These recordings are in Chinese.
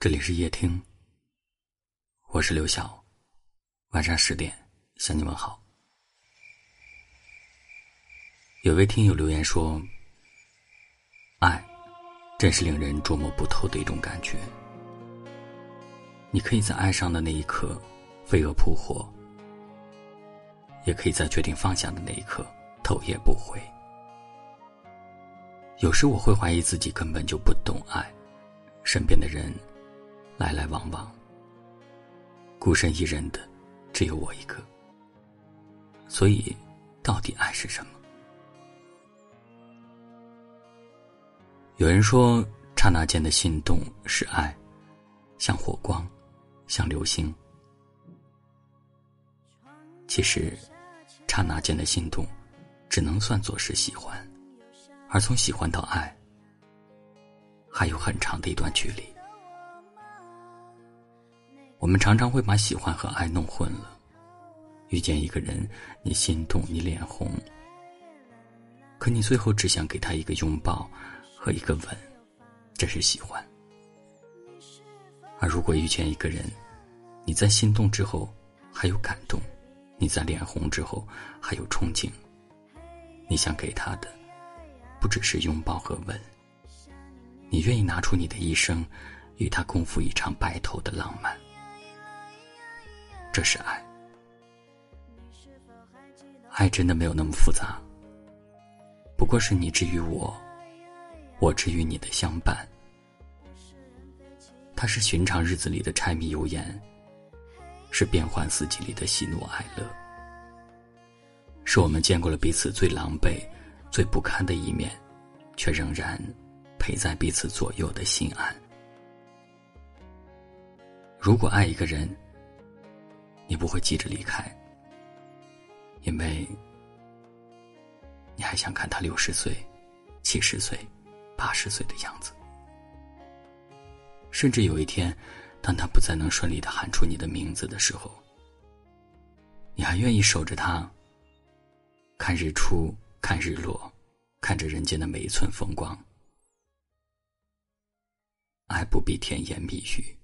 这里是夜听，我是刘晓。晚上十点向你问好。有位听友留言说：“爱，真是令人捉摸不透的一种感觉。你可以在爱上的那一刻飞蛾扑火，也可以在决定放下的那一刻头也不回。有时我会怀疑自己根本就不懂爱，身边的人。”来来往往，孤身一人的只有我一个。所以，到底爱是什么？有人说，刹那间的心动是爱，像火光，像流星。其实，刹那间的心动，只能算作是喜欢，而从喜欢到爱，还有很长的一段距离。我们常常会把喜欢和爱弄混了。遇见一个人，你心动，你脸红，可你最后只想给他一个拥抱和一个吻，这是喜欢。而如果遇见一个人，你在心动之后还有感动，你在脸红之后还有憧憬，你想给他的不只是拥抱和吻，你愿意拿出你的一生与他共赴一场白头的浪漫。这是爱，爱真的没有那么复杂，不过是你之于我，我之于你的相伴。它是寻常日子里的柴米油盐，是变幻四季里的喜怒哀乐，是我们见过了彼此最狼狈、最不堪的一面，却仍然陪在彼此左右的心安。如果爱一个人，你不会急着离开，因为你还想看他六十岁、七十岁、八十岁的样子。甚至有一天，当他不再能顺利的喊出你的名字的时候，你还愿意守着他，看日出，看日落，看着人间的每一寸风光。爱不必甜言蜜语。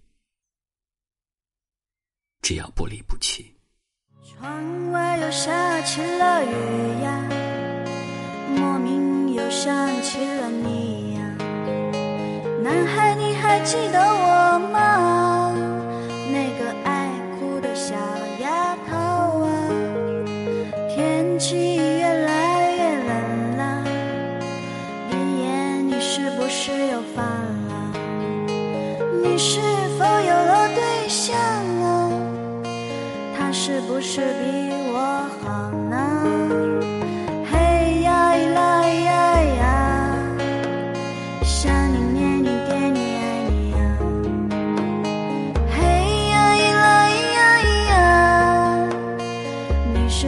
只要不离不弃。窗外又下起了雨呀，莫名又想起了你呀。男孩，你还记得我吗？那个爱哭的小丫头啊。天气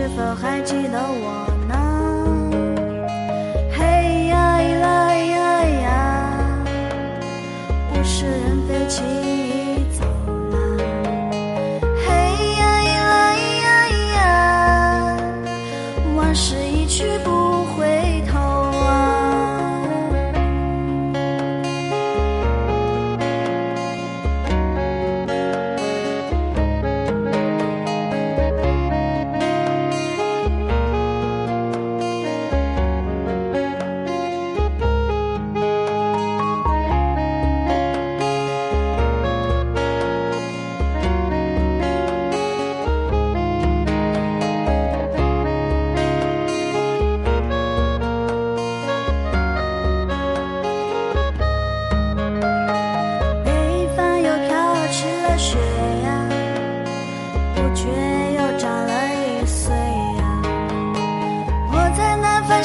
是否还记得我？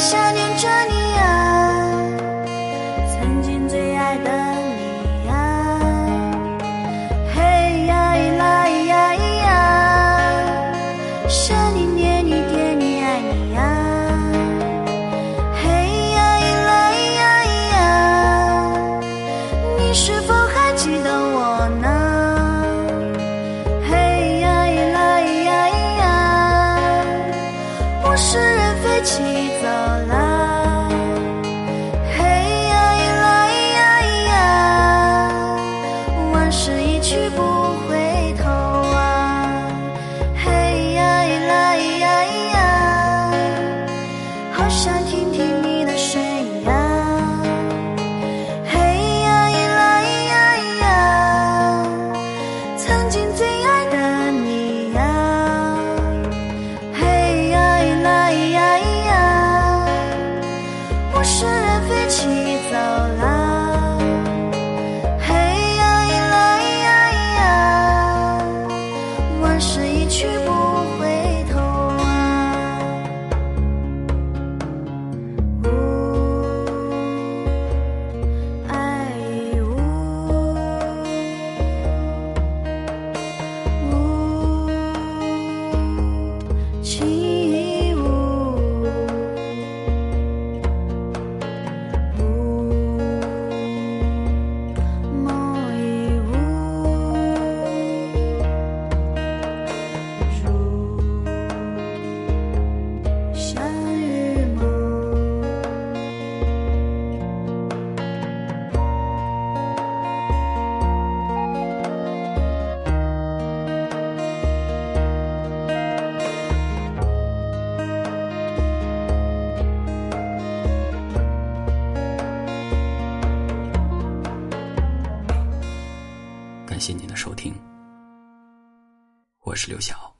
想念着你啊，曾经最爱的你啊，嘿呀咿啦咿呀咿呀，想念你。是一去不谢谢您的收听。我是刘晓。